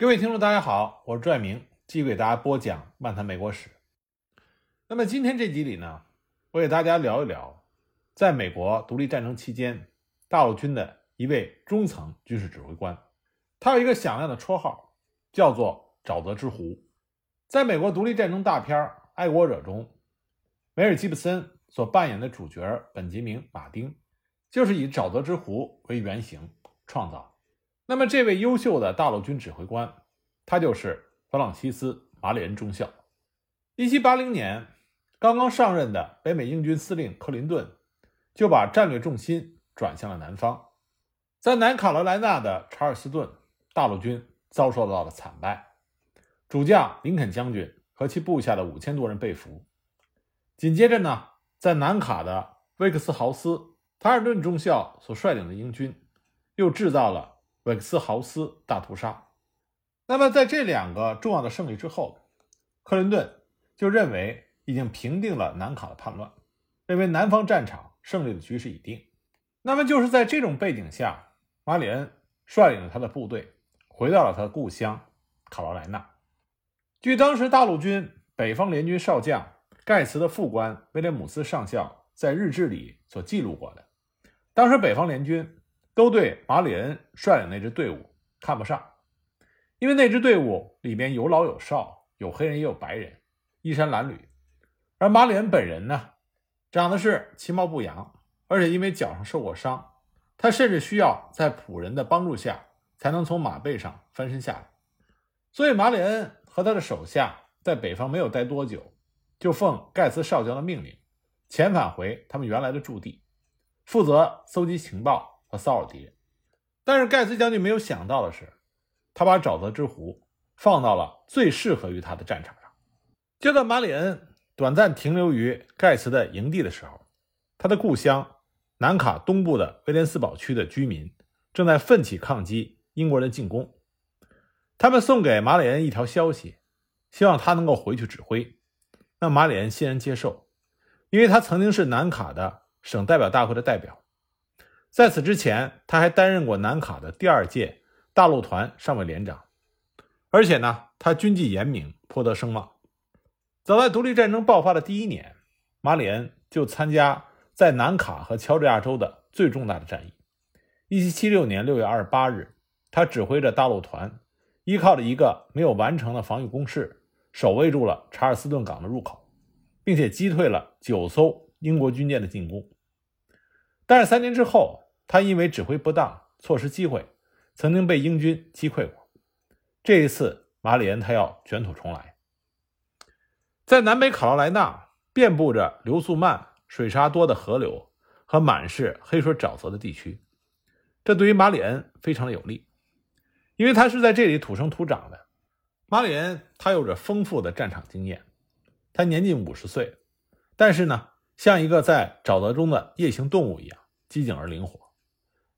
各位听众，大家好，我是朱爱明，继续给大家播讲《漫谈美国史》。那么今天这集里呢，我给大家聊一聊，在美国独立战争期间，大陆军的一位中层军事指挥官，他有一个响亮的绰号，叫做“沼泽之狐”。在美国独立战争大片《爱国者》中，梅尔吉布森所扮演的主角本杰明·马丁，就是以沼泽之狐为原型创造。那么，这位优秀的大陆军指挥官，他就是弗朗西斯·马里恩中校。一七八零年，刚刚上任的北美英军司令克林顿，就把战略重心转向了南方。在南卡罗来纳的查尔斯顿，大陆军遭受到了惨败，主将林肯将军和其部下的五千多人被俘。紧接着呢，在南卡的威克斯豪斯，塔尔顿中校所率领的英军，又制造了。韦克斯豪斯大屠杀。那么，在这两个重要的胜利之后，克林顿就认为已经平定了南卡的叛乱，认为南方战场胜利的局势已定。那么，就是在这种背景下，马里恩率领着他的部队回到了他的故乡卡罗来纳。据当时大陆军北方联军少将盖茨的副官威廉姆斯上校在日志里所记录过的，当时北方联军。都对马里恩率领那支队伍看不上，因为那支队伍里边有老有少，有黑人也有白人，衣衫褴褛。而马里恩本人呢，长得是其貌不扬，而且因为脚上受过伤，他甚至需要在仆人的帮助下才能从马背上翻身下来。所以马里恩和他的手下在北方没有待多久，就奉盖茨少将的命令，遣返回他们原来的驻地，负责搜集情报。和骚扰敌人，但是盖茨将军没有想到的是，他把沼泽之狐放到了最适合于他的战场上。就在马里恩短暂停留于盖茨的营地的时候，他的故乡南卡东部的威廉斯堡区的居民正在奋起抗击英国人的进攻。他们送给马里恩一条消息，希望他能够回去指挥。那马里恩欣然接受，因为他曾经是南卡的省代表大会的代表。在此之前，他还担任过南卡的第二届大陆团上尉连长，而且呢，他军纪严明，颇得声望。早在独立战争爆发的第一年，马里恩就参加在南卡和乔治亚州的最重大的战役。1776年6月28日，他指挥着大陆团，依靠着一个没有完成的防御工事，守卫住了查尔斯顿港的入口，并且击退了九艘英国军舰的进攻。但是三年之后，他因为指挥不当，错失机会，曾经被英军击溃过。这一次，马里恩他要卷土重来。在南北卡罗莱纳，遍布着流速慢、水沙多的河流和满是黑水沼泽的地区，这对于马里恩非常的有利，因为他是在这里土生土长的。马里恩他有着丰富的战场经验，他年近五十岁，但是呢。像一个在沼泽中的夜行动物一样机警而灵活。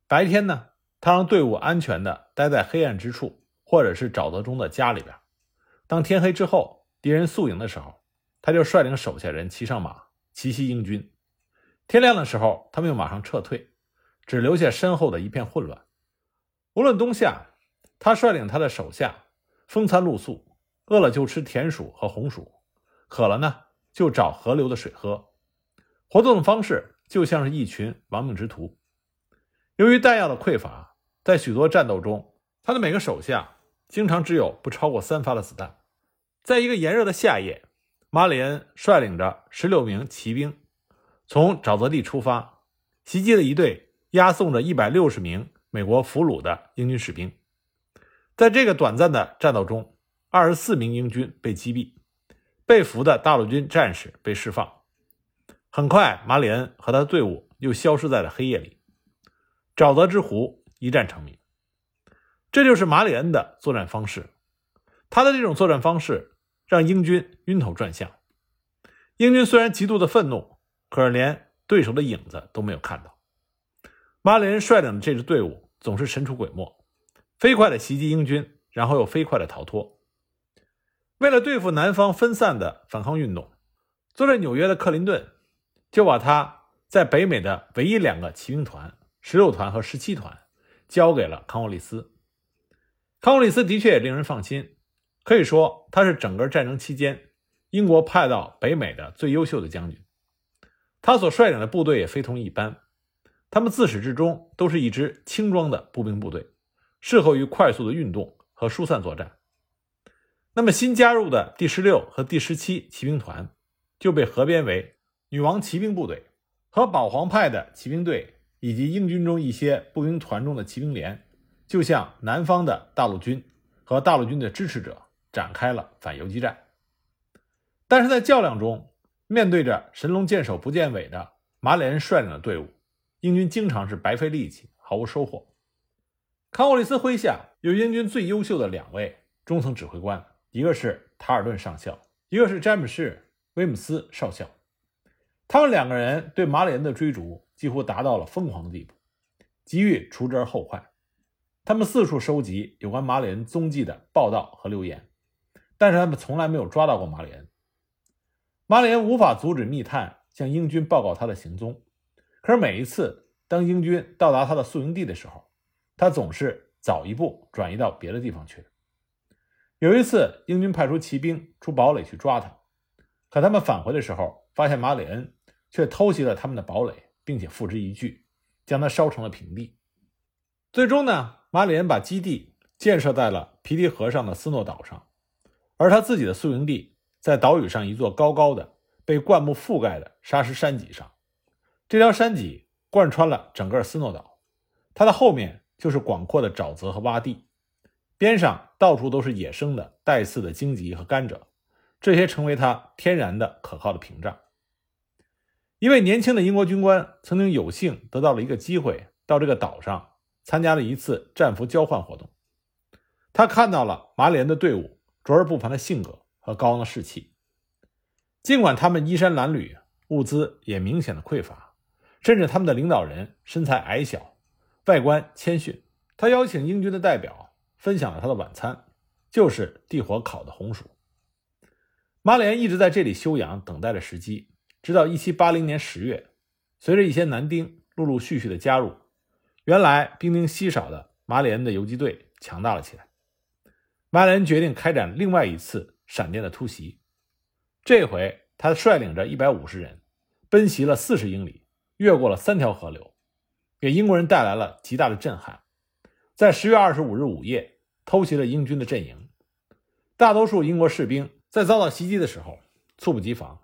白天呢，他让队伍安全地待在黑暗之处，或者是沼泽中的家里边。当天黑之后，敌人宿营的时候，他就率领手下人骑上马，奇袭英军。天亮的时候，他们又马上撤退，只留下身后的一片混乱。无论冬夏，他率领他的手下风餐露宿，饿了就吃田鼠和红薯，渴了呢就找河流的水喝。活动的方式就像是一群亡命之徒。由于弹药的匮乏，在许多战斗中，他的每个手下经常只有不超过三发的子弹。在一个炎热的夏夜，马里恩率领着十六名骑兵从沼泽地出发，袭击了一队押送着一百六十名美国俘虏的英军士兵。在这个短暂的战斗中，二十四名英军被击毙，被俘的大陆军战士被释放。很快，马里恩和他的队伍又消失在了黑夜里。沼泽之狐一战成名，这就是马里恩的作战方式。他的这种作战方式让英军晕头转向。英军虽然极度的愤怒，可是连对手的影子都没有看到。马里恩率领的这支队伍总是神出鬼没，飞快的袭击英军，然后又飞快的逃脱。为了对付南方分散的反抗运动，坐在纽约的克林顿。就把他在北美的唯一两个骑兵团——十六团和十七团，交给了康沃利斯。康沃利斯的确也令人放心，可以说他是整个战争期间英国派到北美的最优秀的将军。他所率领的部队也非同一般，他们自始至终都是一支轻装的步兵部队，适合于快速的运动和疏散作战。那么新加入的第十六和第十七骑兵团就被合编为女王骑兵部队，和保皇派的骑兵队以及英军中一些步兵团中的骑兵连。就像南方的大陆军和大陆军的支持者展开了反游击战，但是在较量中，面对着神龙见首不见尾的马里恩率领的队伍，英军经常是白费力气，毫无收获。康沃利斯麾下有英军最优秀的两位中层指挥官，一个是塔尔顿上校，一个是詹姆士·威姆斯少校。他们两个人对马里恩的追逐几乎达到了疯狂的地步，急于除之而后快。他们四处收集有关马里恩踪迹的报道和留言，但是他们从来没有抓到过马里恩。马里恩无法阻止密探向英军报告他的行踪，可是每一次当英军到达他的宿营地的时候，他总是早一步转移到别的地方去。有一次，英军派出骑兵出堡垒去抓他，可他们返回的时候，发现马里恩却偷袭了他们的堡垒，并且付之一炬，将它烧成了平地。最终呢？马里恩把基地建设在了皮迪河上的斯诺岛上，而他自己的宿营地在岛屿上一座高高的、被灌木覆盖的沙石山脊上。这条山脊贯穿了整个斯诺岛，它的后面就是广阔的沼泽和洼地，边上到处都是野生的带刺的荆棘和甘蔗，这些成为他天然的可靠的屏障。一位年轻的英国军官曾经有幸得到了一个机会，到这个岛上。参加了一次战俘交换活动，他看到了马里恩的队伍卓尔不凡的性格和高昂的士气。尽管他们衣衫褴褛，物资也明显的匮乏，甚至他们的领导人身材矮小，外观谦逊。他邀请英军的代表分享了他的晚餐，就是地火烤的红薯。马里恩一直在这里休养，等待着时机，直到1780年10月，随着一些男丁陆陆续续的加入。原来兵丁稀少的马里恩的游击队强大了起来。马里恩决定开展另外一次闪电的突袭。这回他率领着一百五十人，奔袭了四十英里，越过了三条河流，给英国人带来了极大的震撼。在十月二十五日午夜，偷袭了英军的阵营。大多数英国士兵在遭到袭击的时候猝不及防，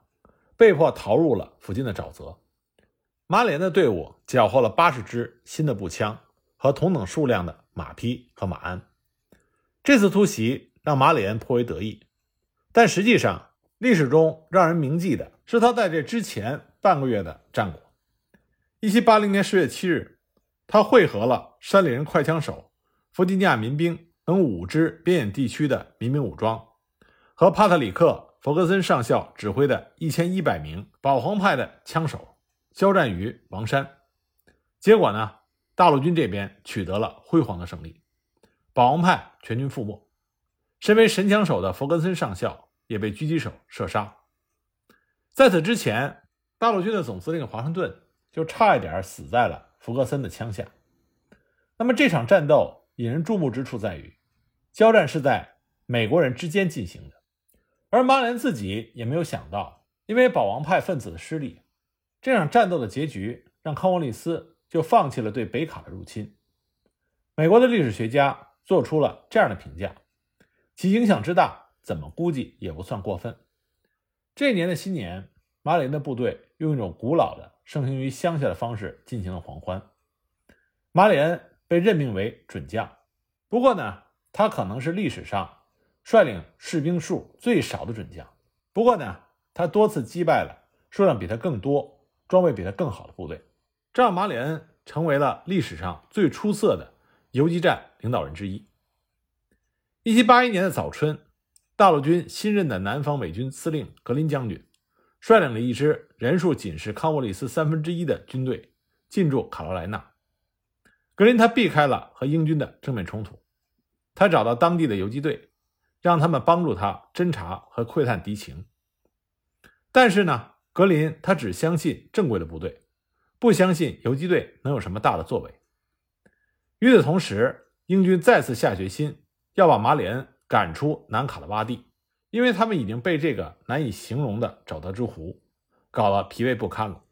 被迫逃入了附近的沼泽。马里恩的队伍缴获了八十支新的步枪和同等数量的马匹和马鞍。这次突袭让马里恩颇为得意，但实际上，历史中让人铭记的是他在这之前半个月的战果。一七八零年十月七日，他会合了山里人快枪手、弗吉尼亚民兵等五支边远地区的民兵武装，和帕特里克·弗格森上校指挥的一千一百名保皇派的枪手。交战于王山，结果呢？大陆军这边取得了辉煌的胜利，保皇派全军覆没。身为神枪手的弗格森上校也被狙击手射杀。在此之前，大陆军的总司令华盛顿就差一点死在了弗格森的枪下。那么这场战斗引人注目之处在于，交战是在美国人之间进行的，而马连自己也没有想到，因为保王派分子的失利。这场战斗的结局让康沃利斯就放弃了对北卡的入侵。美国的历史学家做出了这样的评价，其影响之大，怎么估计也不算过分。这年的新年，马里恩的部队用一种古老的盛行于乡下的方式进行了狂欢。马里恩被任命为准将，不过呢，他可能是历史上率领士兵数最少的准将。不过呢，他多次击败了数量比他更多。装备比他更好的部队，这让马里恩成为了历史上最出色的游击战领导人之一。一七八一年的早春，大陆军新任的南方美军司令格林将军率领了一支人数仅是康沃利斯三分之一的军队进驻卡罗莱纳。格林他避开了和英军的正面冲突，他找到当地的游击队，让他们帮助他侦查和窥探敌情。但是呢？格林他只相信正规的部队，不相信游击队能有什么大的作为。与此同时，英军再次下决心要把马里恩赶出南卡的洼地，因为他们已经被这个难以形容的沼泽之湖搞得疲惫不堪了。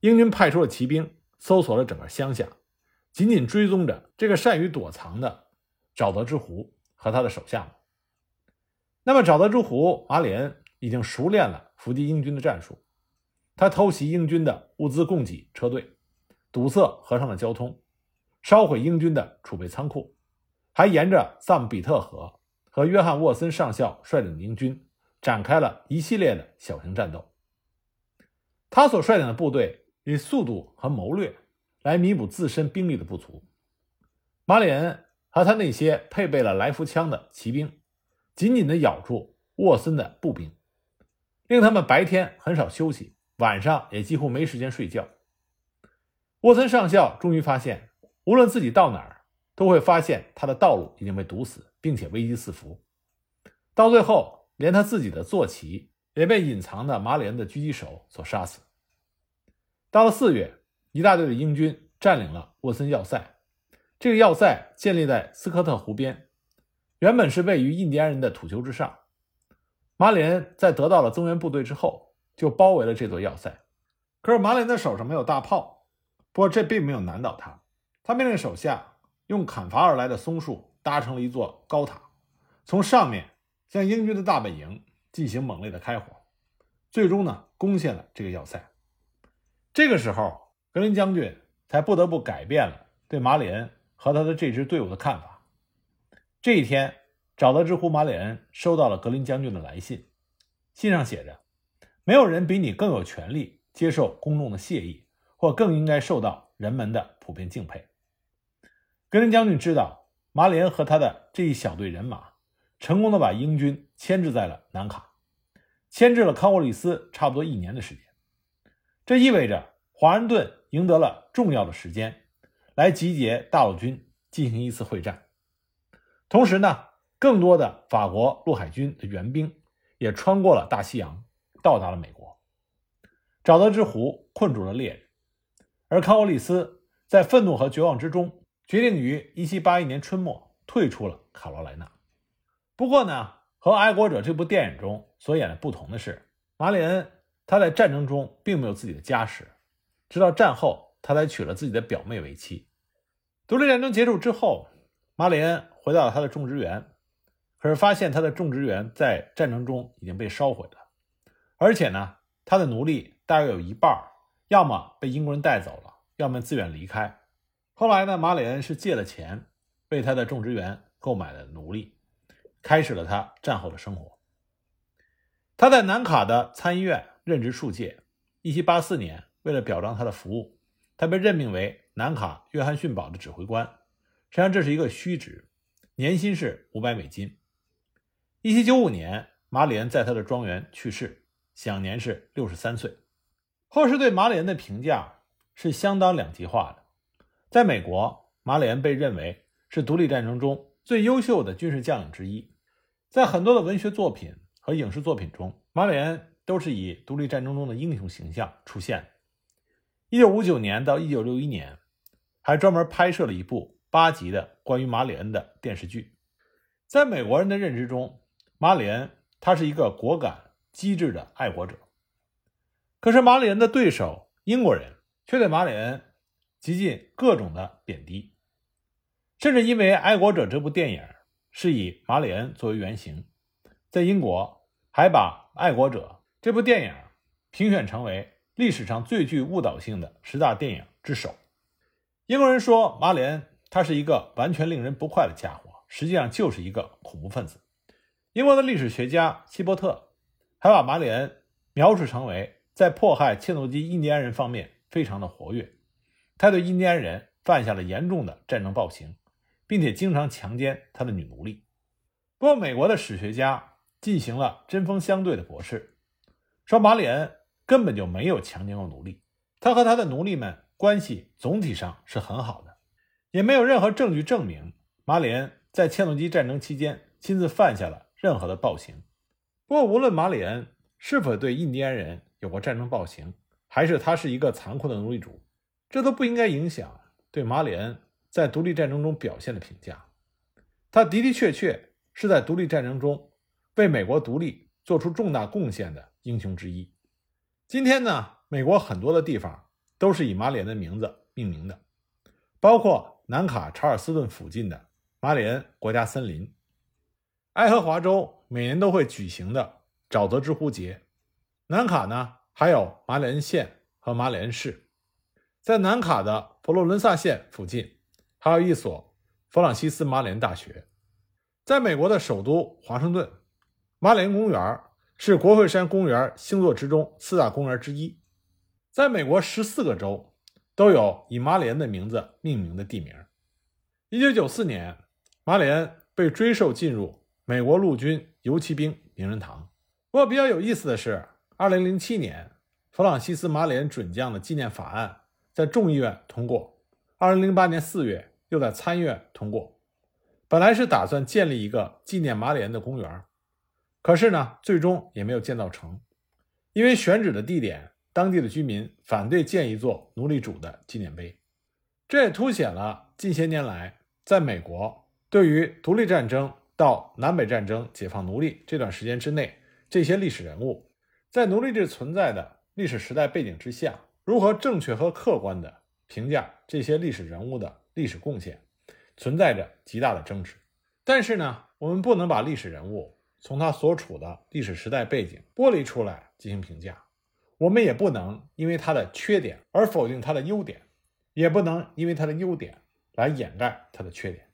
英军派出了骑兵，搜索了整个乡下，紧紧追踪着这个善于躲藏的沼泽之湖和他的手下们。那么，沼泽之湖马里恩已经熟练了伏击英军的战术，他偷袭英军的物资供给车队，堵塞河上的交通，烧毁英军的储备仓库，还沿着萨姆比特河和约翰沃森上校率领的英军展开了一系列的小型战斗。他所率领的部队。以速度和谋略来弥补自身兵力的不足。马里恩和他那些配备了来福枪的骑兵，紧紧地咬住沃森的步兵，令他们白天很少休息，晚上也几乎没时间睡觉。沃森上校终于发现，无论自己到哪儿，都会发现他的道路已经被堵死，并且危机四伏。到最后，连他自己的坐骑也被隐藏的马里恩的狙击手所杀死。到了四月，一大队的英军占领了沃森要塞。这个要塞建立在斯科特湖边，原本是位于印第安人的土丘之上。马里恩在得到了增援部队之后，就包围了这座要塞。可是马里恩的手上没有大炮，不过这并没有难倒他。他命令手下用砍伐而来的松树搭成了一座高塔，从上面向英军的大本营进行猛烈的开火，最终呢攻陷了这个要塞。这个时候，格林将军才不得不改变了对马里恩和他的这支队伍的看法。这一天，沼泽之湖马里恩收到了格林将军的来信，信上写着：“没有人比你更有权利接受公众的谢意，或更应该受到人们的普遍敬佩。”格林将军知道，马里恩和他的这一小队人马成功的把英军牵制在了南卡，牵制了康沃利斯差不多一年的时间。这意味着华盛顿赢得了重要的时间，来集结大陆军进行一次会战。同时呢，更多的法国陆海军的援兵也穿过了大西洋，到达了美国。沼泽之湖困住了猎人，而康沃利斯在愤怒和绝望之中，决定于1781年春末退出了卡罗莱纳。不过呢，和《爱国者》这部电影中所演的不同的是，马里恩。他在战争中并没有自己的家室，直到战后，他才娶了自己的表妹为妻。独立战争结束之后，马里恩回到了他的种植园，可是发现他的种植园在战争中已经被烧毁了，而且呢，他的奴隶大约有一半要么被英国人带走了，要么自愿离开。后来呢，马里恩是借了钱为他的种植园购买了奴隶，开始了他战后的生活。他在南卡的参议院。任职数届。一七八四年，为了表彰他的服务，他被任命为南卡约翰逊堡的指挥官。实际上，这是一个虚职，年薪是五百美金。一七九五年，马里恩在他的庄园去世，享年是六十三岁。后世对马里恩的评价是相当两极化的。在美国，马里恩被认为是独立战争中最优秀的军事将领之一。在很多的文学作品和影视作品中，马里恩。都是以独立战争中的英雄形象出现。一九五九年到一九六一年，还专门拍摄了一部八集的关于马里恩的电视剧。在美国人的认知中，马里恩他是一个果敢机智的爱国者。可是马里恩的对手英国人却对马里恩极尽各种的贬低，甚至因为《爱国者》这部电影是以马里恩作为原型，在英国还把《爱国者》。这部电影评选成为历史上最具误导性的十大电影之首。英国人说马里恩他是一个完全令人不快的家伙，实际上就是一个恐怖分子。英国的历史学家希伯特还把马里恩描述成为在迫害切诺基印第安人方面非常的活跃，他对印第安人犯下了严重的战争暴行，并且经常强奸他的女奴隶。不过，美国的史学家进行了针锋相对的驳斥。说马里恩根本就没有强奸过奴隶，他和他的奴隶们关系总体上是很好的，也没有任何证据证明马里恩在切诺基战争期间亲自犯下了任何的暴行。不过，无论马里恩是否对印第安人有过战争暴行，还是他是一个残酷的奴隶主，这都不应该影响对马里恩在独立战争中表现的评价。他的的确确是在独立战争中为美国独立做出重大贡献的英雄之一。今天呢，美国很多的地方都是以马里恩的名字命名的，包括南卡查尔斯顿附近的马里恩国家森林，爱荷华州每年都会举行的沼泽之湖节。南卡呢，还有马里恩县和马里恩市。在南卡的佛罗伦萨县附近，还有一所弗朗西斯·马里恩大学。在美国的首都华盛顿，马里恩公园是国会山公园星座之中四大公园之一。在美国十四个州都有以马里恩的名字命名的地名。一九九四年，马里恩被追授进入美国陆军游骑兵名人堂。不过比较有意思的是，二零零七年，弗朗西斯·马里恩准将的纪念法案。在众议院通过，二零零八年四月又在参议院通过。本来是打算建立一个纪念马里恩的公园，可是呢，最终也没有建造成，因为选址的地点，当地的居民反对建一座奴隶主的纪念碑。这也凸显了近些年来在美国对于独立战争到南北战争解放奴隶这段时间之内，这些历史人物在奴隶制存在的历史时代背景之下。如何正确和客观地评价这些历史人物的历史贡献，存在着极大的争执。但是呢，我们不能把历史人物从他所处的历史时代背景剥离出来进行评价，我们也不能因为他的缺点而否定他的优点，也不能因为他的优点来掩盖他的缺点。